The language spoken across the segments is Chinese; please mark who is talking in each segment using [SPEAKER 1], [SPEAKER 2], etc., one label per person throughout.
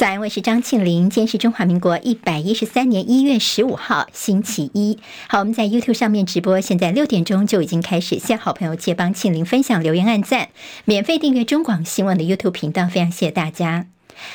[SPEAKER 1] 早安，我是张庆玲。今天是中华民国一百一十三年一月十五号，星期一。好，我们在 YouTube 上面直播，现在六点钟就已经开始。谢好朋友借帮庆玲分享、留言、按赞，免费订阅中广新闻的 YouTube 频道，非常谢谢大家。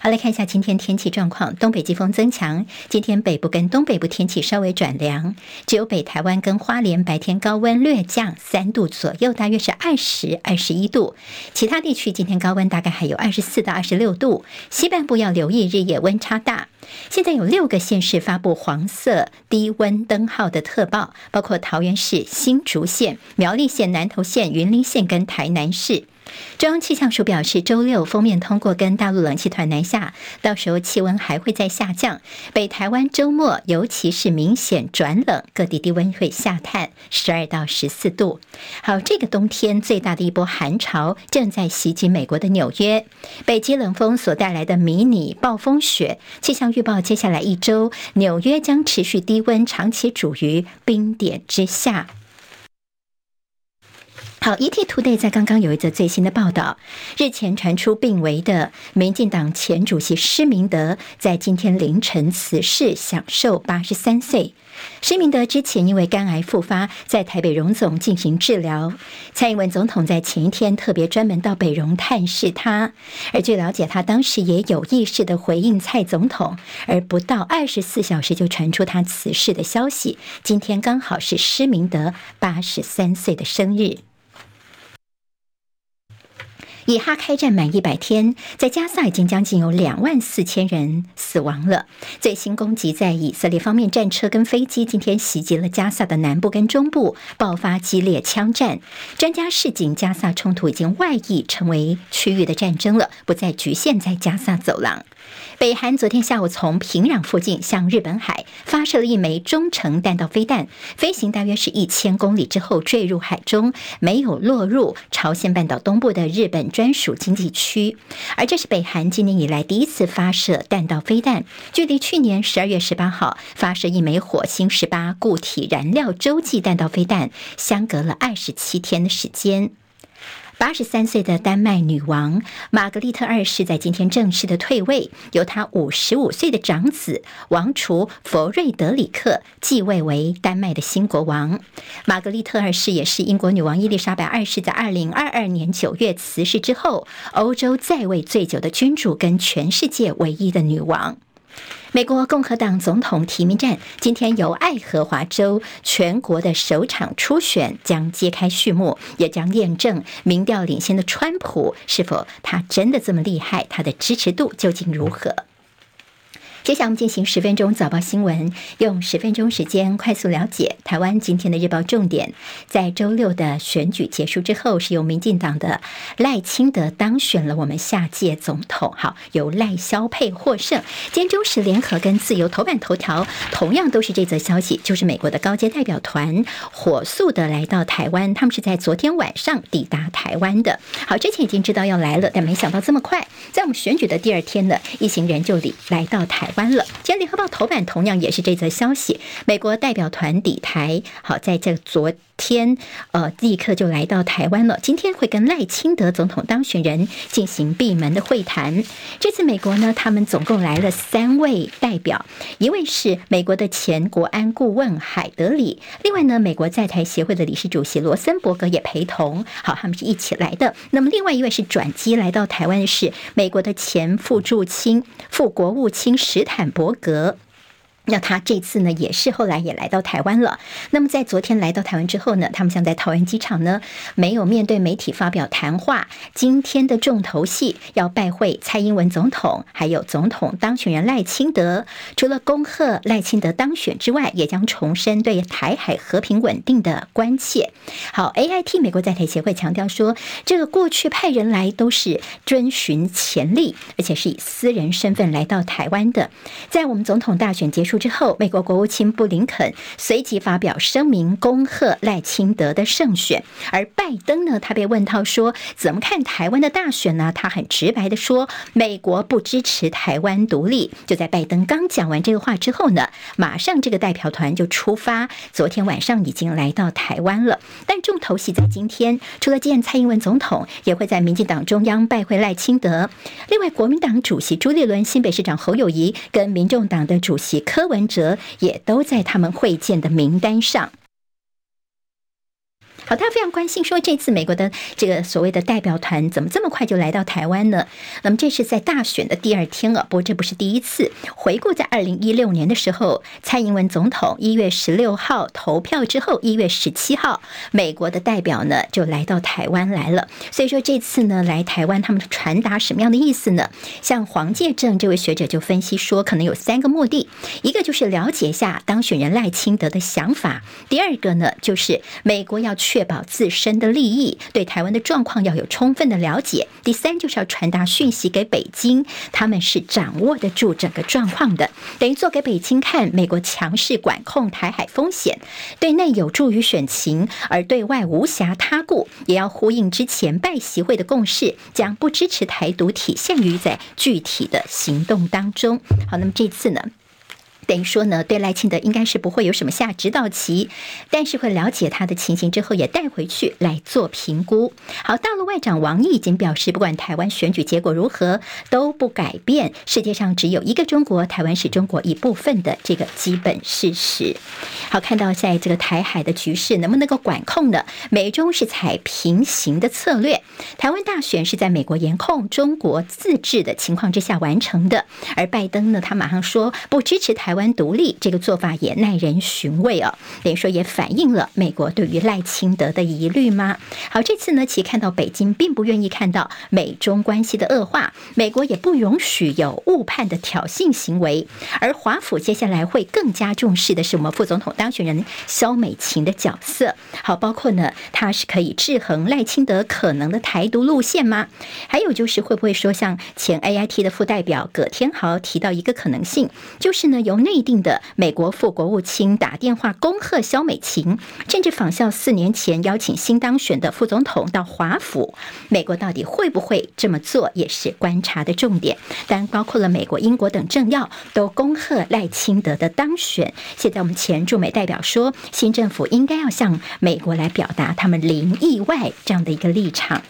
[SPEAKER 1] 好，来看一下今天天气状况。东北季风增强，今天北部跟东北部天气稍微转凉，只有北台湾跟花莲白天高温略降三度左右，大约是二十二十一度。其他地区今天高温大概还有二十四到二十六度。西半部要留意日夜温差大。现在有六个县市发布黄色低温灯号的特报，包括桃园市、新竹县、苗栗县、南投县、云林县跟台南市。中央气象署表示，周六封面通过跟大陆冷气团南下，到时候气温还会再下降。北台湾周末尤其是明显转冷，各地低温会下探十二到十四度。好，这个冬天最大的一波寒潮正在袭击美国的纽约，北极冷锋所带来的迷你暴风雪。气象预报，接下来一周纽约将持续低温，长期处于冰点之下。，ET Today 在刚刚有一则最新的报道，日前传出病危的民进党前主席施明德，在今天凌晨辞世，享寿八十三岁。施明德之前因为肝癌复发，在台北荣总进行治疗。蔡英文总统在前一天特别专门到北荣探视他，而据了解，他当时也有意识的回应蔡总统，而不到二十四小时就传出他辞世的消息。今天刚好是施明德八十三岁的生日。以哈开战满一百天，在加萨已经将近有两万四千人死亡了。最新攻击在以色列方面，战车跟飞机今天袭击了加萨的南部跟中部，爆发激烈枪战。专家示警，加萨冲突已经外溢成为区域的战争了，不再局限在加萨走廊。北韩昨天下午从平壤附近向日本海发射了一枚中程弹道飞弹，飞行大约是一千公里之后坠入海中，没有落入朝鲜半岛东部的日本专属经济区。而这是北韩今年以来第一次发射弹道飞弹，距离去年十二月十八号发射一枚火星十八固体燃料洲际弹道飞弹相隔了二十七天的时间。八十三岁的丹麦女王玛格丽特二世在今天正式的退位，由她五十五岁的长子王储弗瑞德里克继位为丹麦的新国王。玛格丽特二世也是英国女王伊丽莎白二世在二零二二年九月辞世之后，欧洲在位最久的君主，跟全世界唯一的女王。美国共和党总统提名战今天由爱荷华州全国的首场初选将揭开序幕，也将验证民调领先的川普是否他真的这么厉害，他的支持度究竟如何？接下来我们进行十分钟早报新闻，用十分钟时间快速了解台湾今天的日报重点。在周六的选举结束之后，是由民进党的赖清德当选了我们下届总统。好，由赖萧配获胜。今天中时联合跟自由头版头条同样都是这则消息，就是美国的高阶代表团火速的来到台湾，他们是在昨天晚上抵达台湾的。好，之前已经知道要来了，但没想到这么快，在我们选举的第二天呢，一行人就里来到台湾。了。今天联合报头版同样也是这则消息，美国代表团抵台。好，在这昨天，呃，立刻就来到台湾了。今天会跟赖清德总统当选人进行闭门的会谈。这次美国呢，他们总共来了三位代表，一位是美国的前国安顾问海德里，另外呢，美国在台协会的理事主席罗森伯格也陪同。好，他们是一起来的。那么另外一位是转机来到台湾的是美国的前副驻青、副国务卿史坦伯格。那他这次呢，也是后来也来到台湾了。那么在昨天来到台湾之后呢，他们想在桃园机场呢，没有面对媒体发表谈话。今天的重头戏要拜会蔡英文总统，还有总统当选人赖清德。除了恭贺赖清德当选之外，也将重申对台海和平稳定的关切。好，AIT 美国在台协会强调说，这个过去派人来都是遵循潜力，而且是以私人身份来到台湾的。在我们总统大选结束之后，美国国务卿布林肯随即发表声明，恭贺赖清德的胜选。而拜登呢，他被问到说怎么看台湾的大选呢？他很直白的说，美国不支持台湾独立。就在拜登刚讲完这个话之后呢，马上这个代表团就出发，昨天晚上已经来到台湾了。但重头戏在今天，除了见蔡英文总统，也会在民进党中央拜会赖清德。另外，国民党主席朱立伦、新北市长侯友谊跟民众党的主席柯文哲也都在他们会见的名单上。好，大家非常关心，说这次美国的这个所谓的代表团怎么这么快就来到台湾呢？那么这是在大选的第二天了，不过这不是第一次。回顾在二零一六年的时候，蔡英文总统一月十六号投票之后，一月十七号，美国的代表呢就来到台湾来了。所以说这次呢来台湾，他们传达什么样的意思呢？像黄介正这位学者就分析说，可能有三个目的：一个就是了解一下当选人赖清德的想法；第二个呢就是美国要确确保自身的利益，对台湾的状况要有充分的了解。第三，就是要传达讯息给北京，他们是掌握得住整个状况的，等于做给北京看，美国强势管控台海风险，对内有助于选情，而对外无暇他顾，也要呼应之前拜习会的共识，将不支持台独体现于在具体的行动当中。好，那么这次呢？等于说呢，对赖清德应该是不会有什么下指导棋，但是会了解他的情形之后，也带回去来做评估。好，大陆外长王毅已经表示，不管台湾选举结果如何，都不改变世界上只有一个中国，台湾是中国一部分的这个基本事实。好，看到在这个台海的局势能不能够管控呢？美中是采平行的策略，台湾大选是在美国严控、中国自治的情况之下完成的，而拜登呢，他马上说不支持台湾湾。独立这个做法也耐人寻味哦，等于说也反映了美国对于赖清德的疑虑吗？好，这次呢，其实看到北京并不愿意看到美中关系的恶化，美国也不允许有误判的挑衅行为，而华府接下来会更加重视的是我们副总统当选人萧美琴的角色。好，包括呢，他是可以制衡赖清德可能的台独路线吗？还有就是会不会说像前 AIT 的副代表葛天豪提到一个可能性，就是呢，由内定的美国副国务卿打电话恭贺萧美琴，甚至仿效四年前邀请新当选的副总统到华府。美国到底会不会这么做，也是观察的重点。当然，包括了美国、英国等政要都恭贺赖清德的当选。现在，我们前驻美代表说，新政府应该要向美国来表达他们零意外这样的一个立场。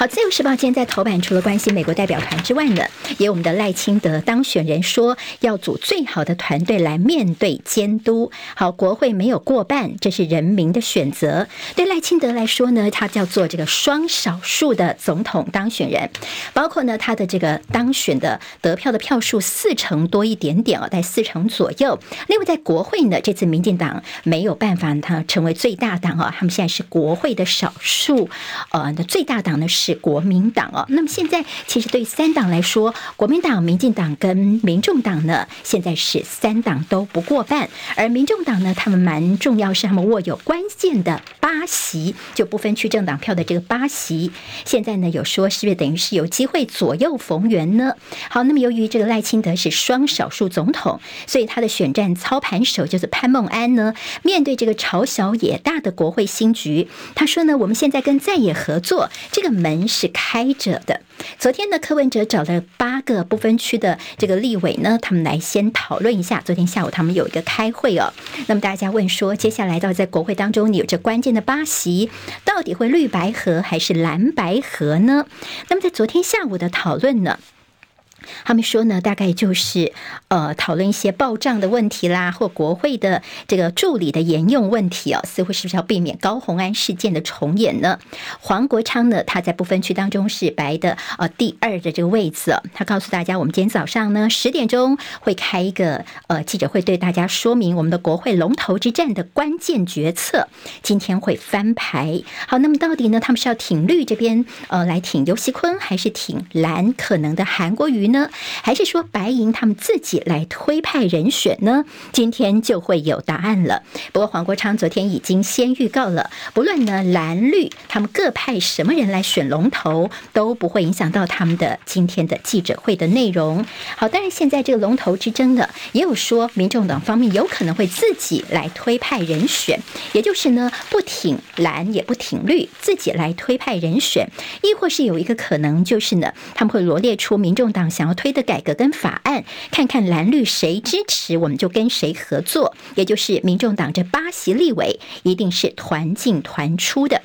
[SPEAKER 1] 好，自由时报今天在头版除了关心美国代表团之外呢，也有我们的赖清德当选人说要组最好的团队来面对监督。好，国会没有过半，这是人民的选择。对赖清德来说呢，他叫做这个双少数的总统当选人，包括呢他的这个当选的得票的票数四成多一点点哦，在四成左右。另外在国会呢，这次民进党没有办法他成为最大党啊，他们现在是国会的少数，呃，那最大党呢是是。国民党哦，那么现在其实对三党来说，国民党、民进党跟民众党呢，现在是三党都不过半，而民众党呢，他们蛮重要，是他们握有关键的八席，就不分区政党票的这个八席，现在呢有说是不是等于是有机会左右逢源呢？好，那么由于这个赖清德是双少数总统，所以他的选战操盘手就是潘孟安呢，面对这个朝小野大的国会新局，他说呢，我们现在跟在野合作，这个门。是开着的。昨天呢，柯文哲找了八个不分区的这个立委呢，他们来先讨论一下。昨天下午他们有一个开会哦。那么大家问说，接下来到在国会当中，你有着关键的八席，到底会绿白合还是蓝白合呢？那么在昨天下午的讨论呢？他们说呢，大概就是呃讨论一些报账的问题啦，或国会的这个助理的沿用问题哦，似乎是不是要避免高虹安事件的重演呢？黄国昌呢，他在不分区当中是白的呃第二的这个位置，他告诉大家，我们今天早上呢十点钟会开一个呃记者会，对大家说明我们的国会龙头之战的关键决策，今天会翻牌。好，那么到底呢，他们是要挺绿这边呃来挺游锡坤，还是挺蓝可能的韩国瑜呢？还是说白银他们自己来推派人选呢？今天就会有答案了。不过黄国昌昨天已经先预告了，不论呢蓝绿他们各派什么人来选龙头，都不会影响到他们的今天的记者会的内容。好，当然现在这个龙头之争呢，也有说民众党方面有可能会自己来推派人选，也就是呢不挺蓝也不挺绿，自己来推派人选，亦或是有一个可能就是呢，他们会罗列出民众党想要推的改革跟法案，看看蓝绿谁支持，我们就跟谁合作，也就是民众党这八席立委一定是团进团出的。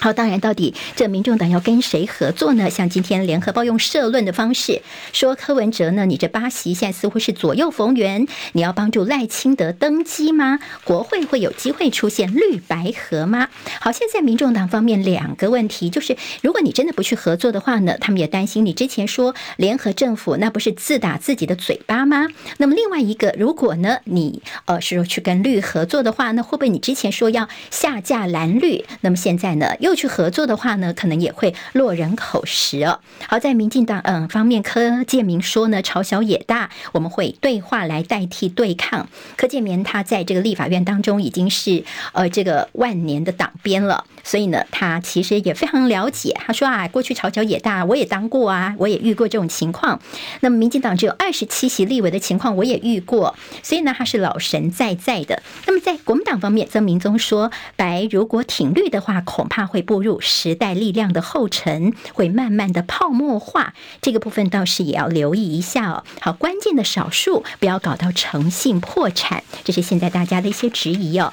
[SPEAKER 1] 好，当然，到底这民众党要跟谁合作呢？像今天联合报用社论的方式说，柯文哲呢，你这八席现在似乎是左右逢源，你要帮助赖清德登基吗？国会会有机会出现绿白合吗？好，现在民众党方面两个问题，就是如果你真的不去合作的话呢，他们也担心你之前说联合政府，那不是自打自己的嘴巴吗？那么另外一个，如果呢你呃是说去跟绿合作的话，那会不会你之前说要下架蓝绿？那么现在呢又又去合作的话呢，可能也会落人口实哦。好，在民进党嗯方面，柯建铭说呢，朝小野大，我们会对话来代替对抗。柯建铭他在这个立法院当中已经是呃这个万年的党鞭了，所以呢，他其实也非常了解。他说啊，过去朝小野大，我也当过啊，我也遇过这种情况。那么民进党只有二十七席立委的情况，我也遇过，所以呢，他是老神在在的。那么在国民党方面，曾明宗说，白如果挺绿的话，恐怕会。步入时代力量的后尘，会慢慢的泡沫化，这个部分倒是也要留意一下哦。好，关键的少数不要搞到诚信破产，这是现在大家的一些质疑哦。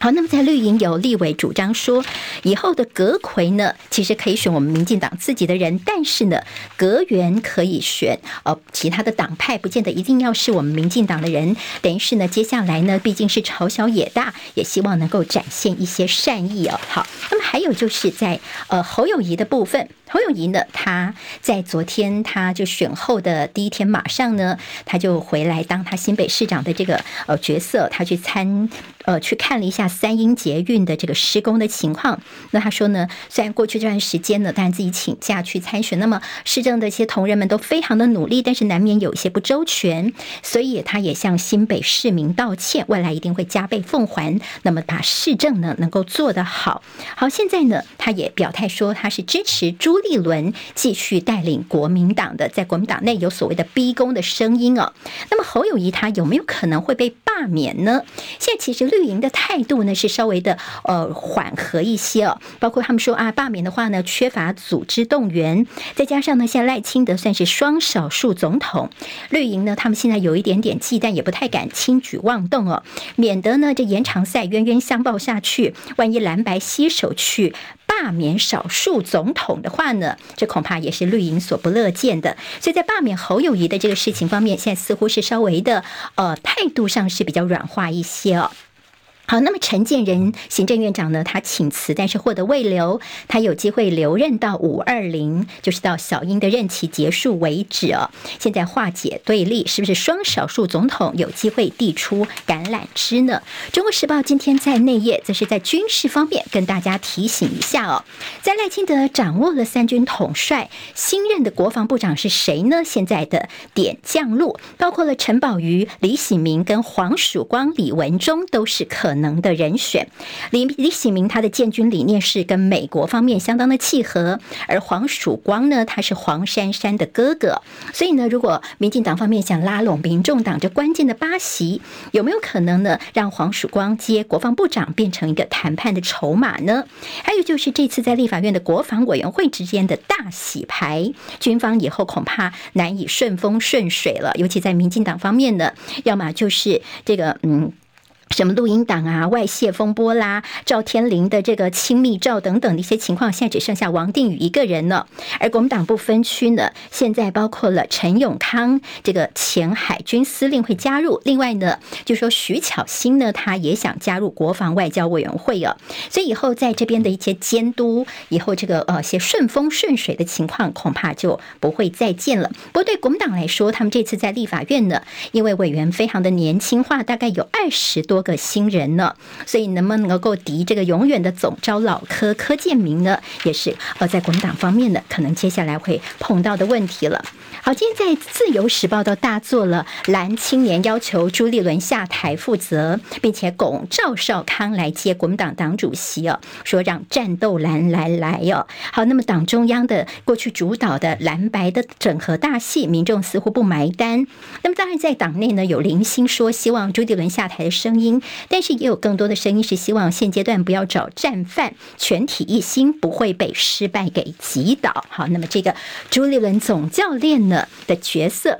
[SPEAKER 1] 好，那么在绿营有立委主张说，以后的阁揆呢，其实可以选我们民进党自己的人，但是呢，阁员可以选呃其他的党派，不见得一定要是我们民进党的人。等于是呢，接下来呢，毕竟是朝小野大，也希望能够展现一些善意哦。好，那么还有就是在呃侯友谊的部分。侯友谊呢，他在昨天他就选后的第一天，马上呢，他就回来当他新北市长的这个呃角色，他去参呃去看了一下三英捷运的这个施工的情况。那他说呢，虽然过去这段时间呢，当然自己请假去参选，那么市政的一些同仁们都非常的努力，但是难免有一些不周全，所以他也向新北市民道歉，未来一定会加倍奉还。那么把市政呢能够做得好。好，现在呢，他也表态说他是支持朱。立伦继续带领国民党的，在国民党内有所谓的逼宫的声音哦。那么侯友谊他有没有可能会被罢免呢？现在其实绿绿营的态度呢是稍微的呃缓和一些哦，包括他们说啊，罢免的话呢缺乏组织动员，再加上呢现在赖清德算是双少数总统，绿营呢他们现在有一点点忌惮，也不太敢轻举妄动哦，免得呢这延长赛冤冤相报下去，万一蓝白携手去。罢免少数总统的话呢，这恐怕也是绿营所不乐见的。所以在罢免侯友谊的这个事情方面，现在似乎是稍微的呃态度上是比较软化一些哦。好，那么陈建仁行政院长呢，他请辞，但是获得未留，他有机会留任到五二零，就是到小英的任期结束为止哦。现在化解对立，是不是双少数总统有机会递出橄榄枝呢？中国时报今天在内页则是在军事方面跟大家提醒一下哦，在赖清德掌握了三军统帅，新任的国防部长是谁呢？现在的点将录包括了陈宝瑜、李喜明跟黄曙光、李文忠都是可能。的人选，李李喜明他的建军理念是跟美国方面相当的契合，而黄曙光呢，他是黄珊珊的哥哥，所以呢，如果民进党方面想拉拢民众党这关键的八席，有没有可能呢，让黄曙光接国防部长变成一个谈判的筹码呢？还有就是这次在立法院的国防委员会之间的大洗牌，军方以后恐怕难以顺风顺水了，尤其在民进党方面呢，要么就是这个嗯。什么录音档啊、外泄风波啦、赵天麟的这个亲密照等等的一些情况，现在只剩下王定宇一个人了。而国民党不分区呢，现在包括了陈永康这个前海军司令会加入，另外呢，就说徐巧芯呢，他也想加入国防外交委员会啊。所以以后在这边的一些监督，以后这个呃些顺风顺水的情况，恐怕就不会再见了。不过对国民党来说，他们这次在立法院呢，因为委员非常的年轻化，大概有二十多。多个新人呢，所以能不能够敌这个永远的总招老柯柯建铭呢，也是呃在国民党方面呢，可能接下来会碰到的问题了。好，今天在《自由时报》都大做了蓝青年要求朱立伦下台负责，并且拱赵少康来接国民党党主席哦，说让战斗蓝来来哦。好，那么党中央的过去主导的蓝白的整合大戏，民众似乎不买单。那么当然在党内呢，有零星说希望朱立伦下台的声音，但是也有更多的声音是希望现阶段不要找战犯，全体一心，不会被失败给击倒。好，那么这个朱立伦总教练呢的角色。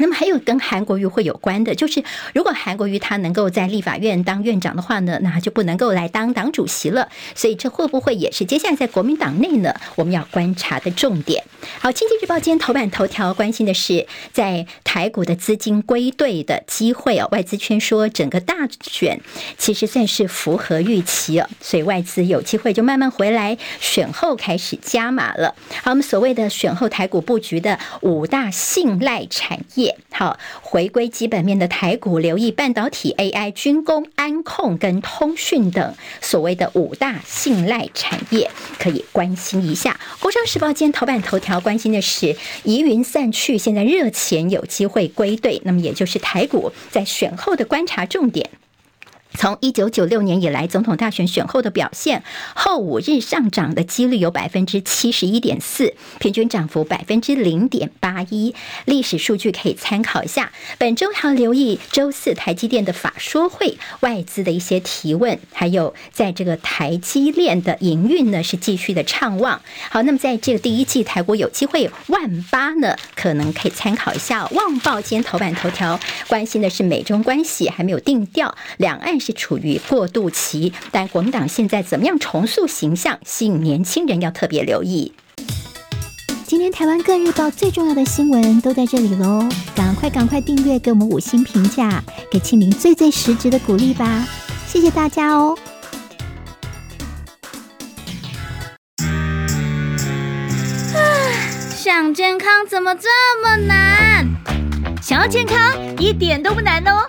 [SPEAKER 1] 那么还有跟韩国瑜会有关的，就是如果韩国瑜他能够在立法院当院长的话呢，那就不能够来当党主席了。所以这会不会也是接下来在国民党内呢，我们要观察的重点？好，《经济日报》今天头版头条关心的是在台股的资金归队的机会哦。外资圈说整个大选其实算是符合预期哦，所以外资有机会就慢慢回来，选后开始加码了。好，我们所谓的选后台股布局的五大信赖产业。好，回归基本面的台股，留意半导体、AI、军工、安控跟通讯等所谓的五大信赖产业，可以关心一下。《工商时报》今天头版头条关心的是疑云散去，现在热钱有机会归队，那么也就是台股在选后的观察重点。从一九九六年以来，总统大选选后的表现，后五日上涨的几率有百分之七十一点四，平均涨幅百分之零点八一，历史数据可以参考一下。本周还要留意周四台积电的法说会，外资的一些提问，还有在这个台积链的营运呢是继续的畅旺。好，那么在这个第一季台股有机会万八呢，可能可以参考一下。旺报今天头版头条关心的是美中关系还没有定调，两岸。是处于过渡期，但国民党现在怎么样重塑形象，吸引年轻人要特别留意。
[SPEAKER 2] 今天台湾各日报最重要的新闻都在这里喽，赶快赶快订阅，给我们五星评价，给庆铃最最实质的鼓励吧，谢谢大家哦。
[SPEAKER 3] 啊，想健康怎么这么难？想要健康一点都不难哦，